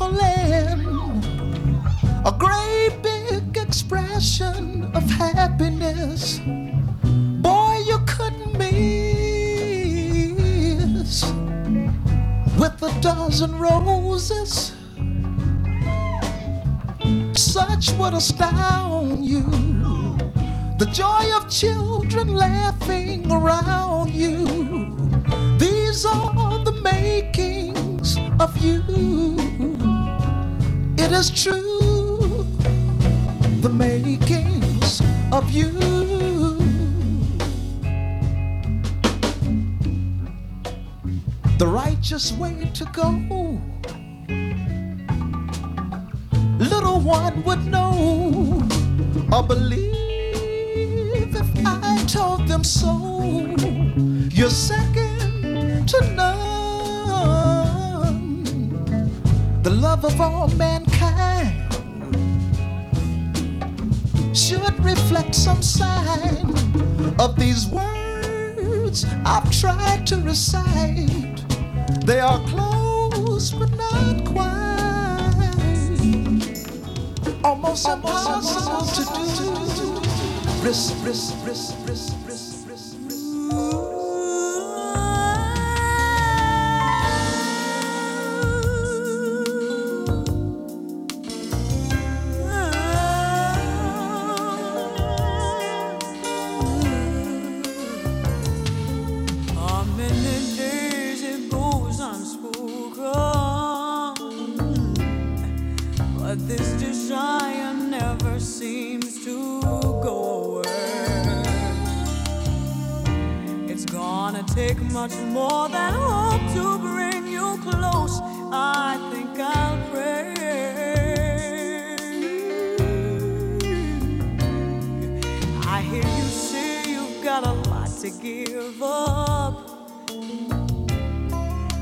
in a great big expression of happiness. Boy, you couldn't miss with a dozen roses. Such would astound you. The joy of children laughing around you. These are the makings of you. It is true, the makings of you. The righteous way to go. Little one would know or believe if I told them so. You're second to none. The love of all mankind should reflect some sign of these words I've tried to recite. They are close but not quite. Almost impossible to do. Risk, risk, risk, up.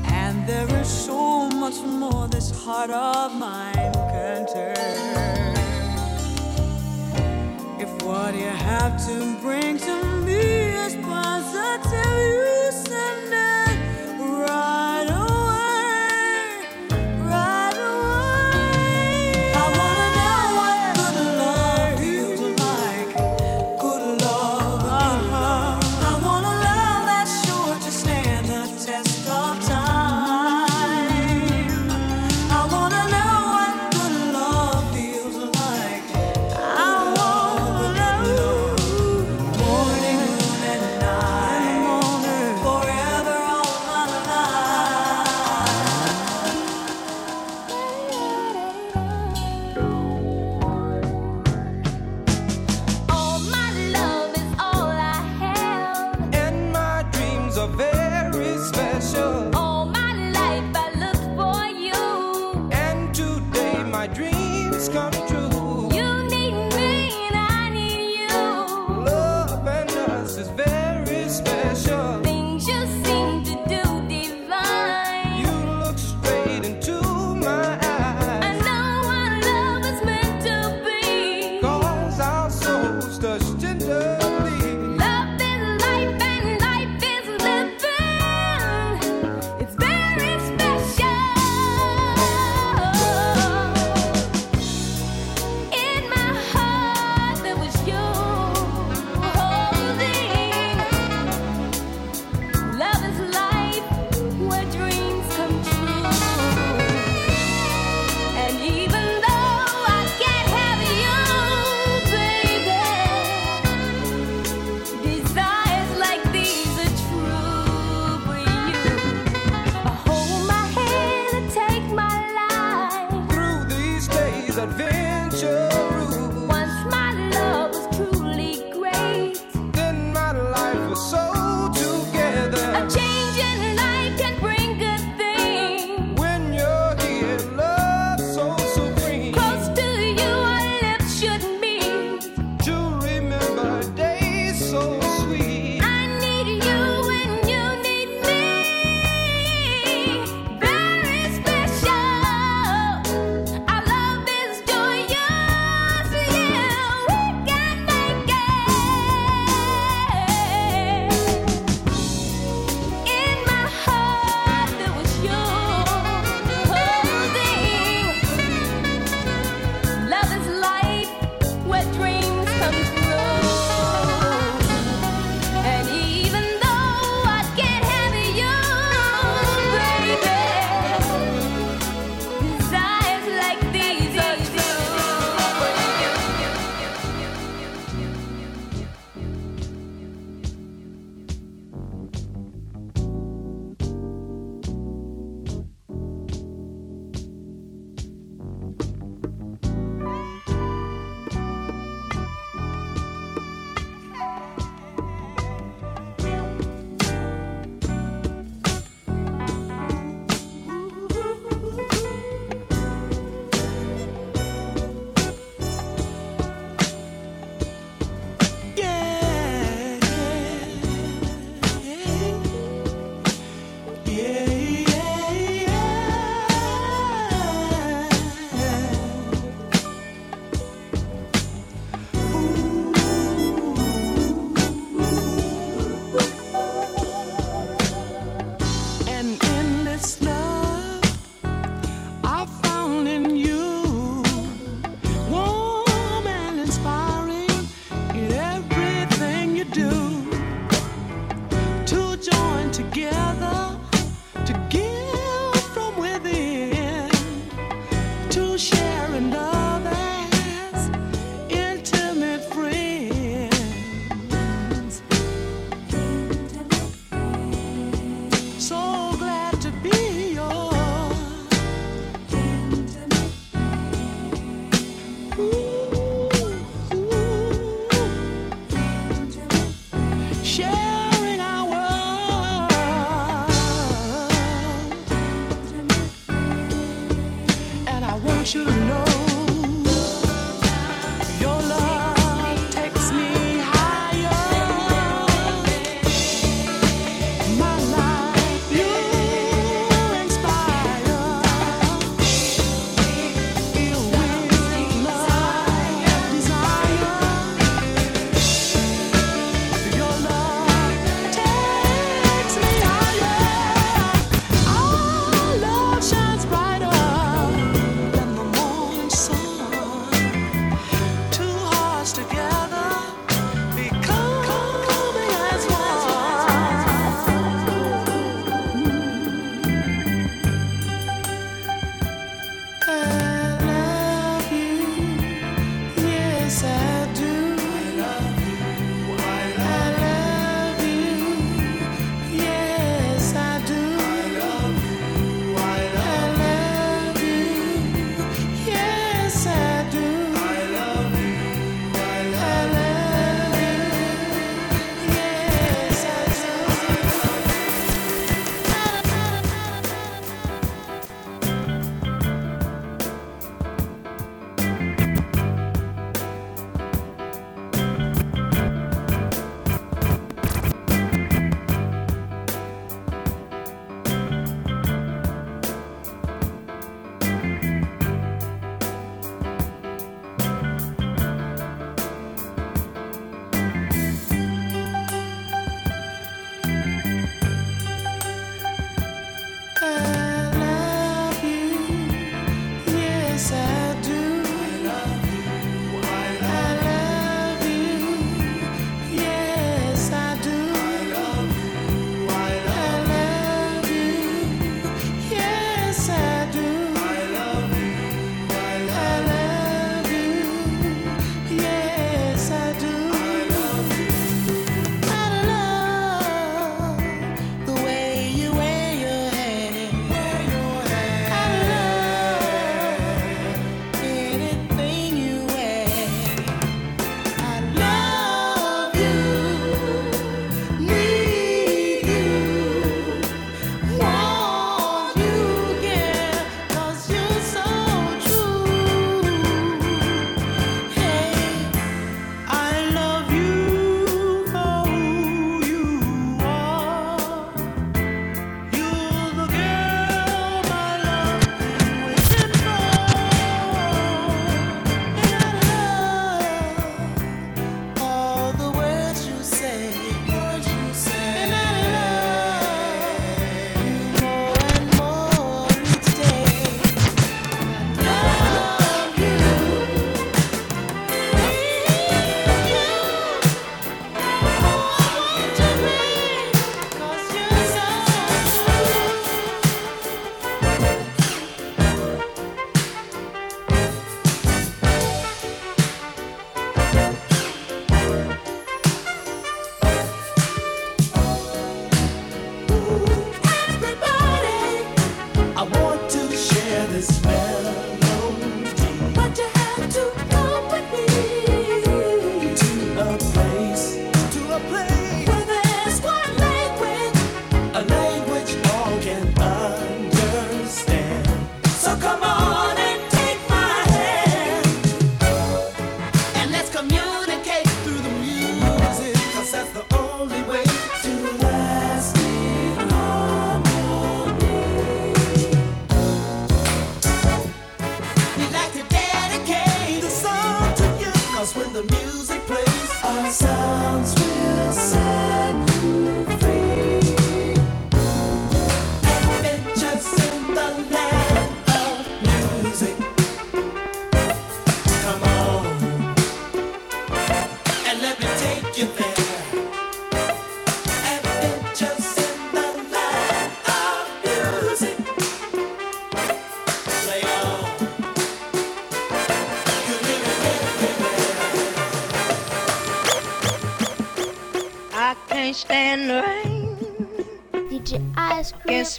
And there is so much more this heart of mine can take. If what you have to bring to me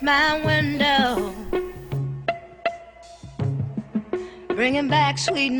My window, bringing back sweet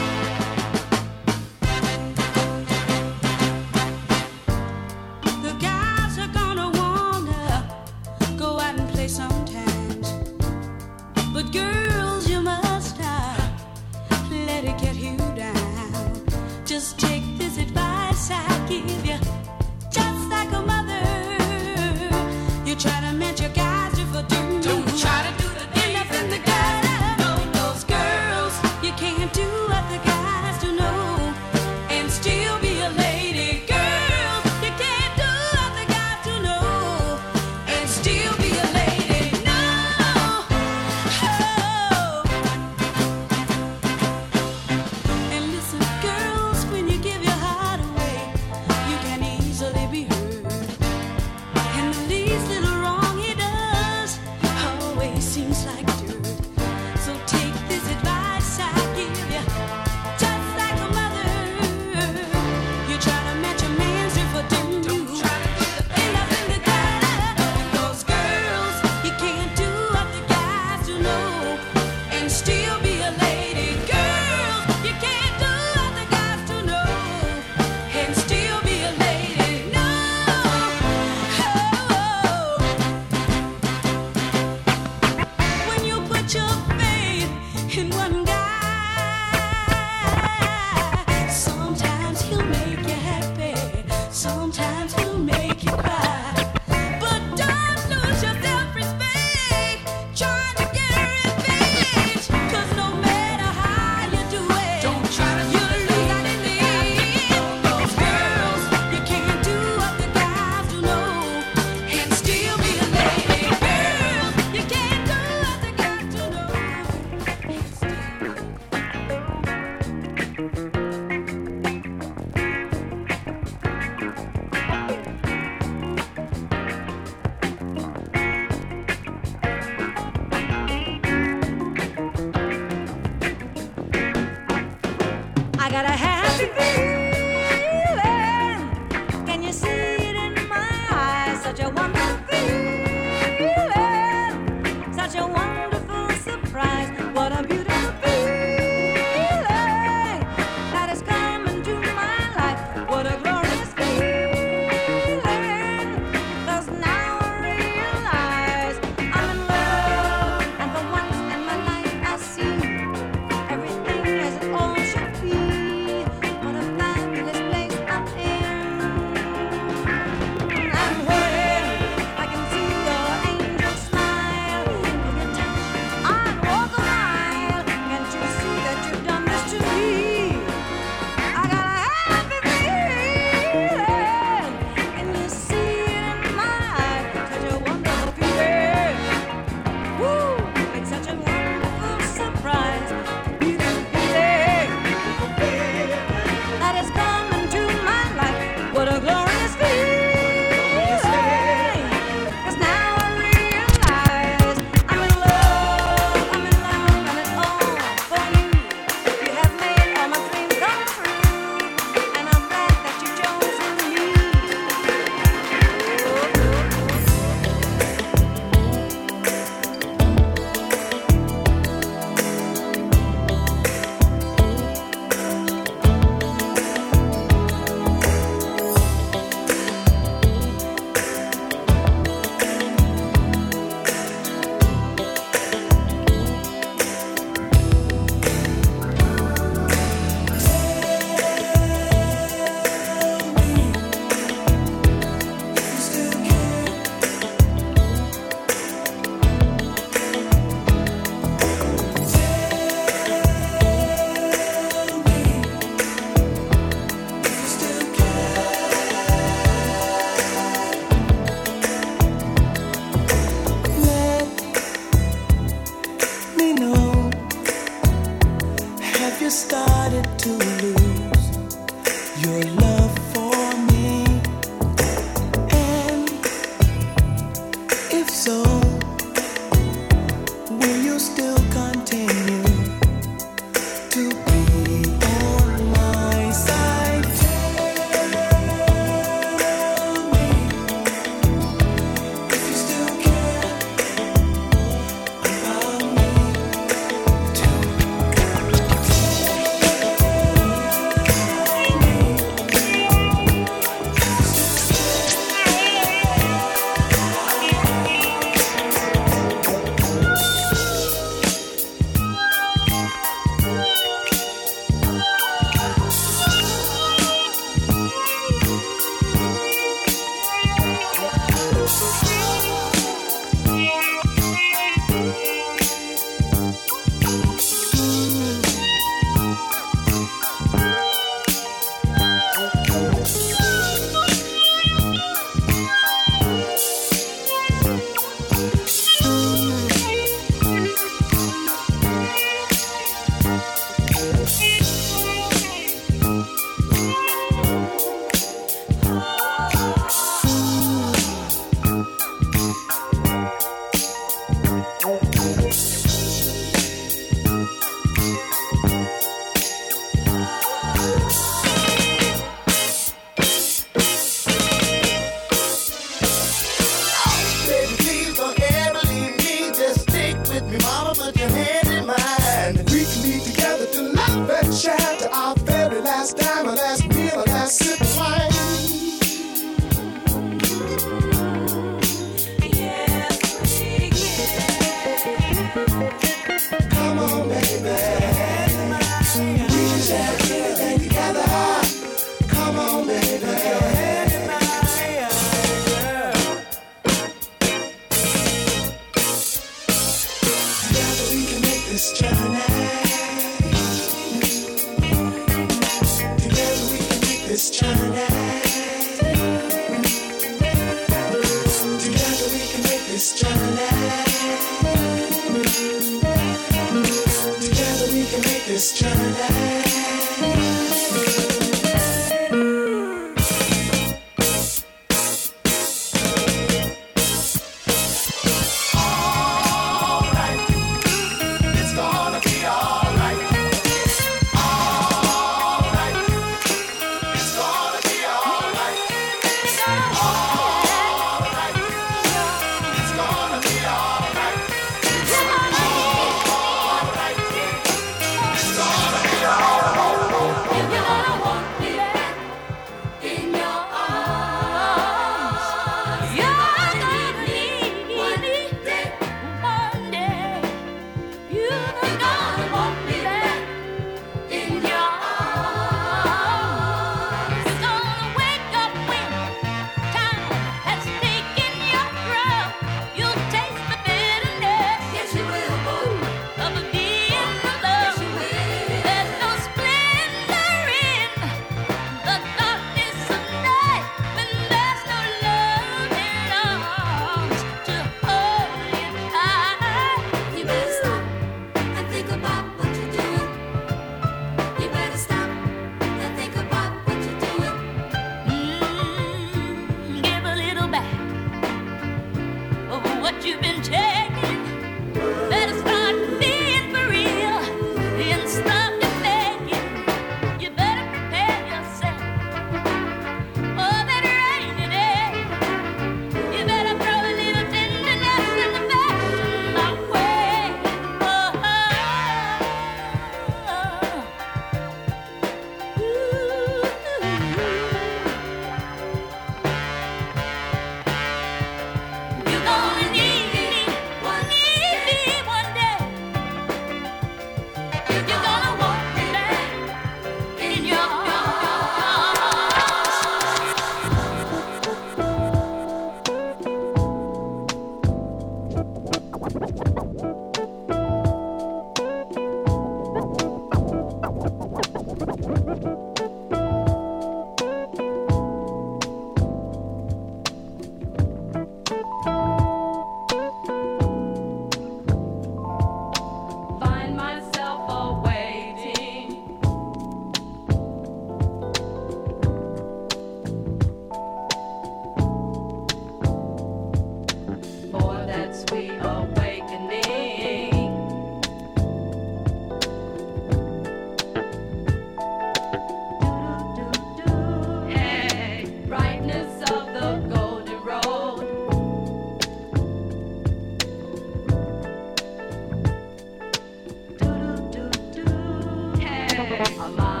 A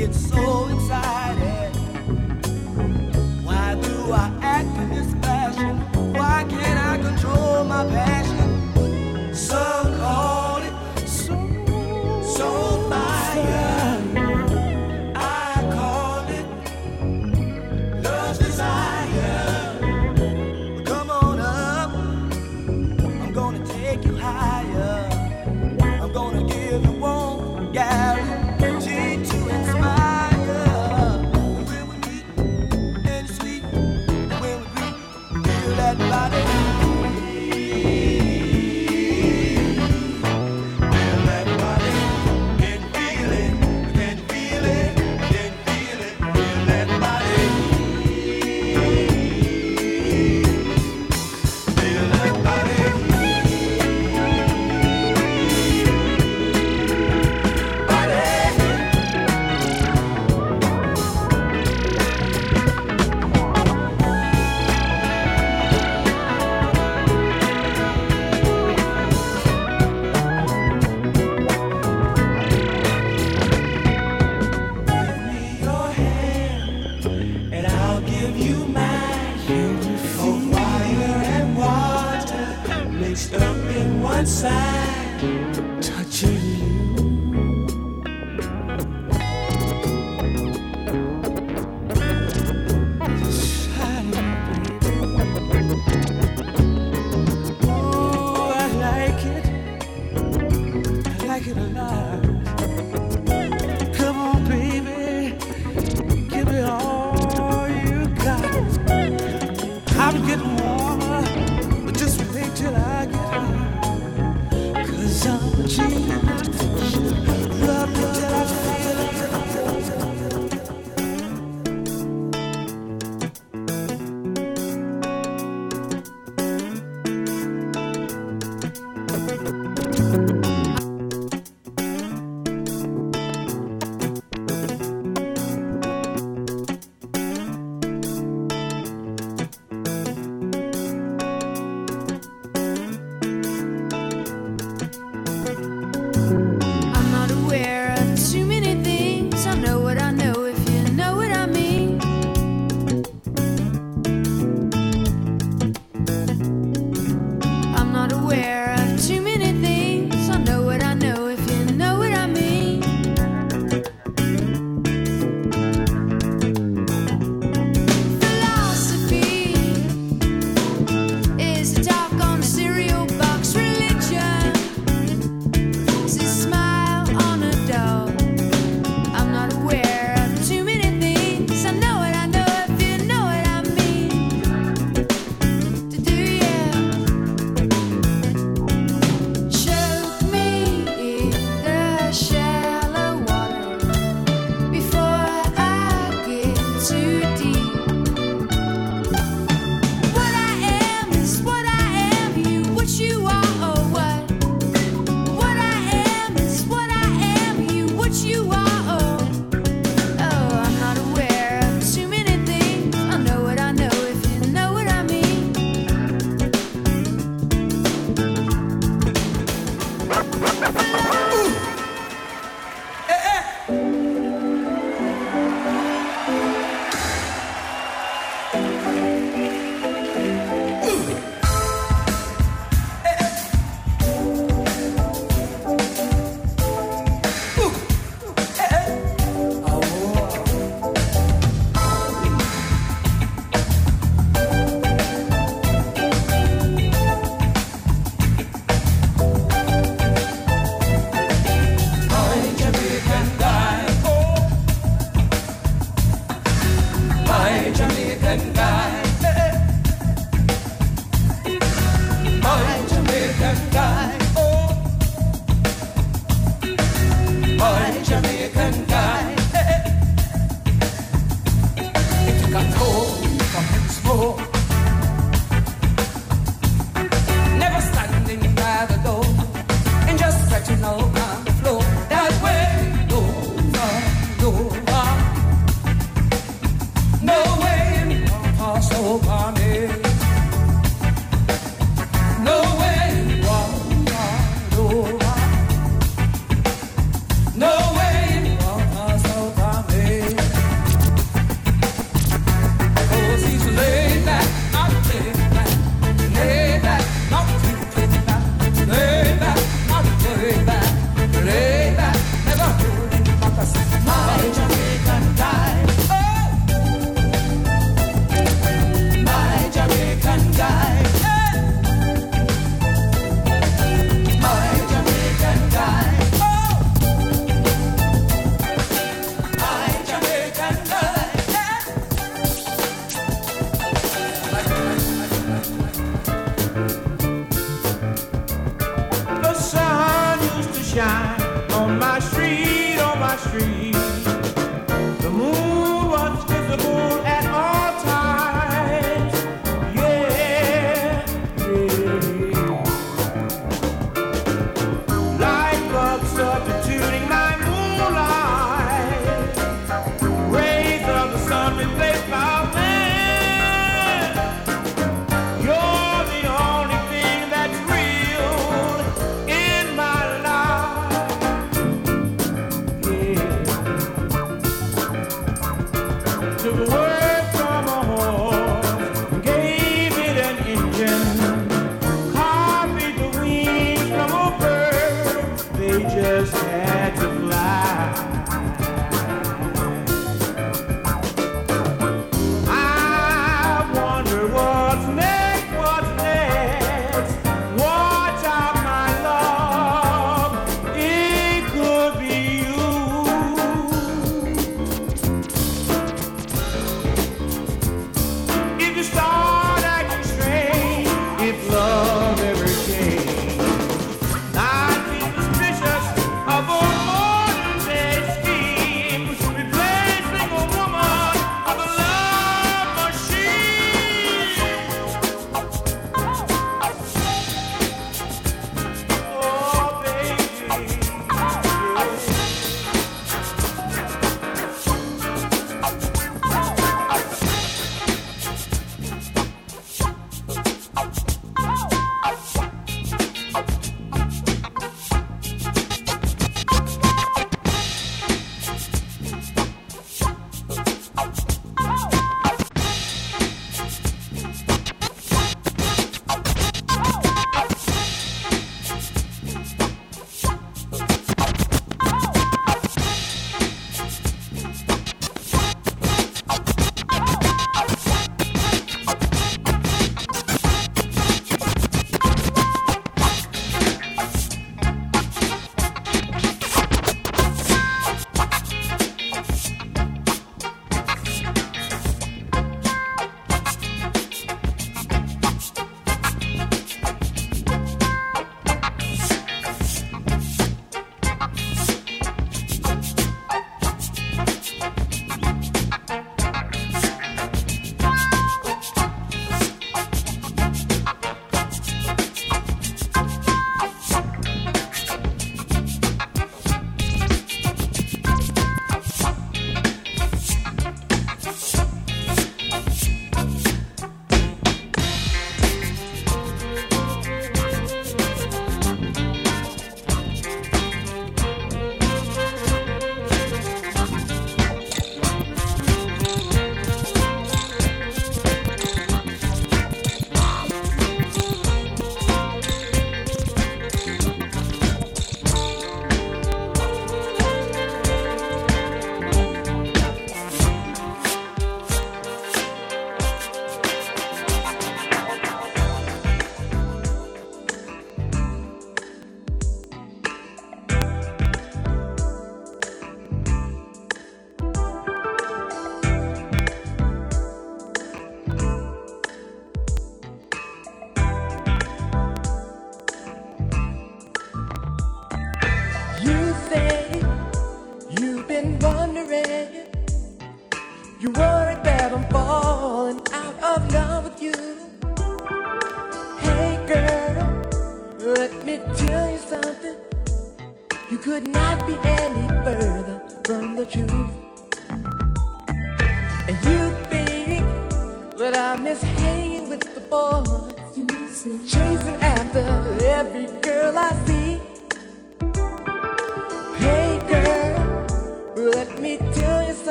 I get so excited.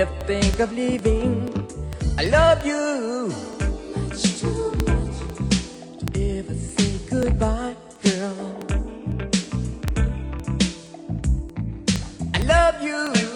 ever think of leaving. I love you. It's too much to ever say goodbye, girl. I love you.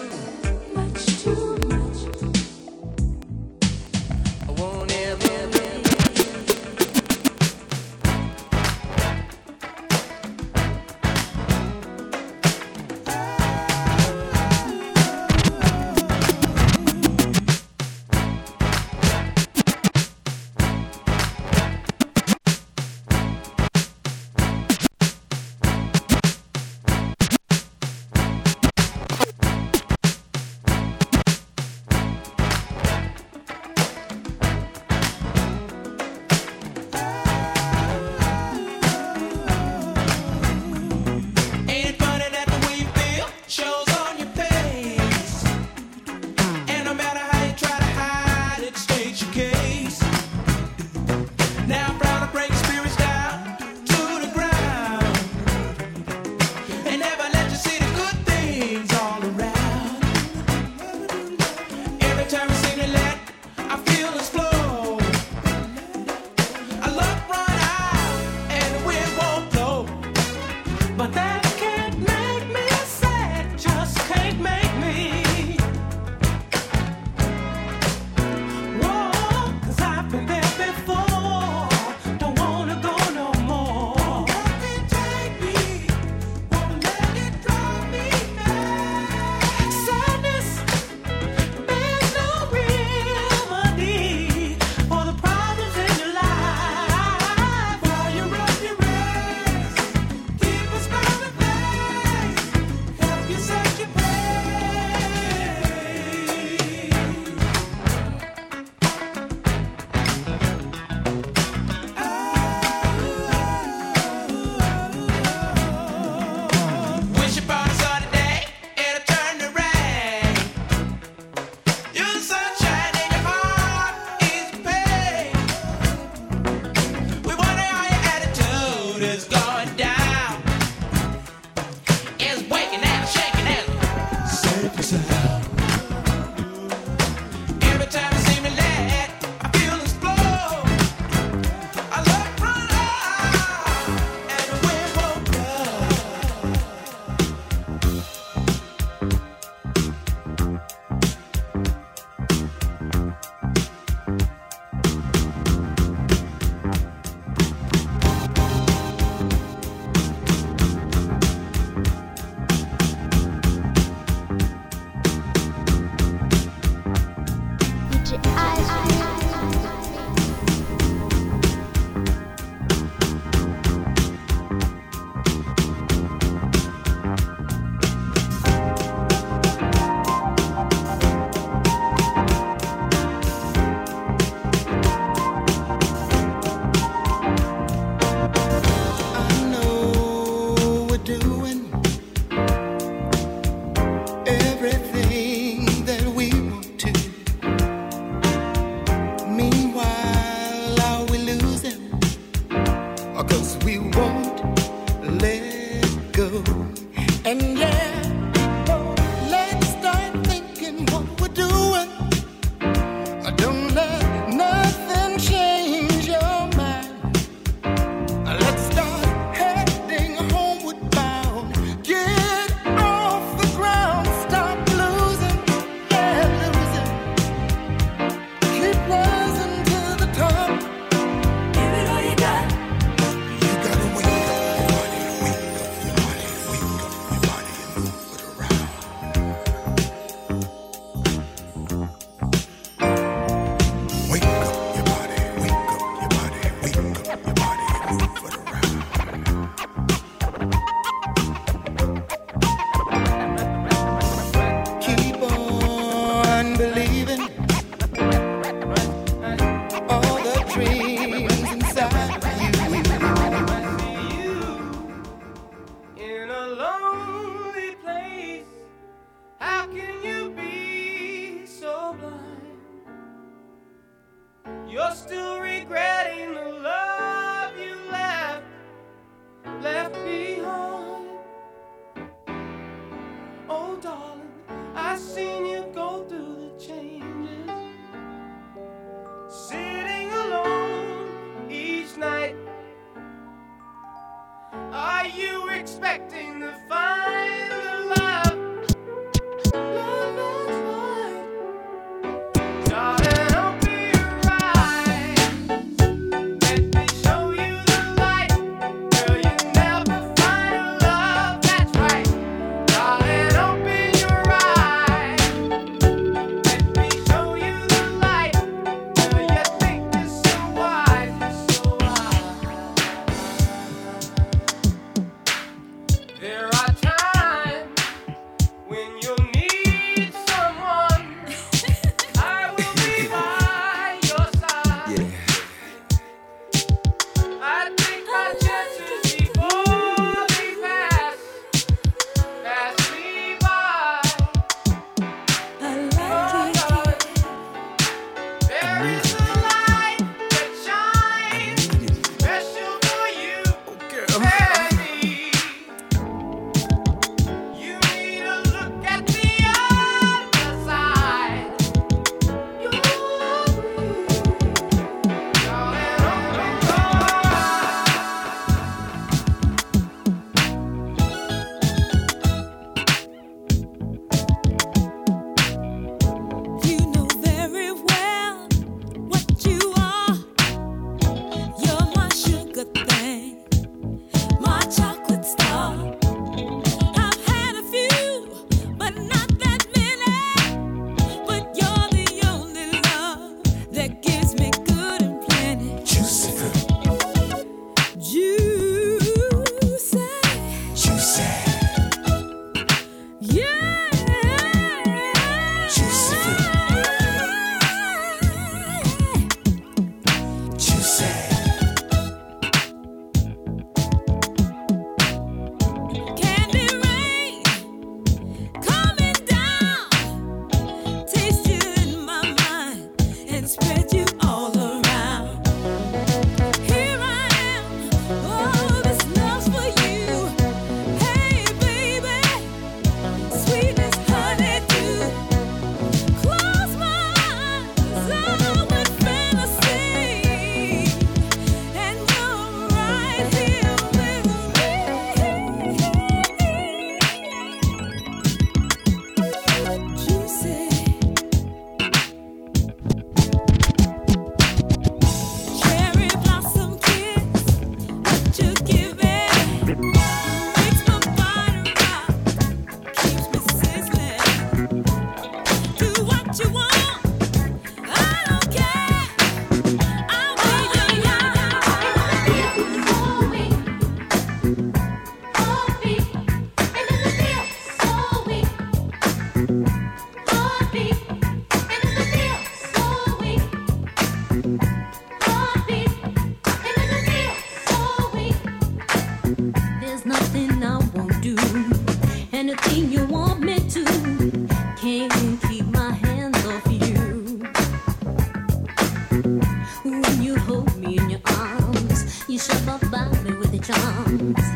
Bishop of me with the charm.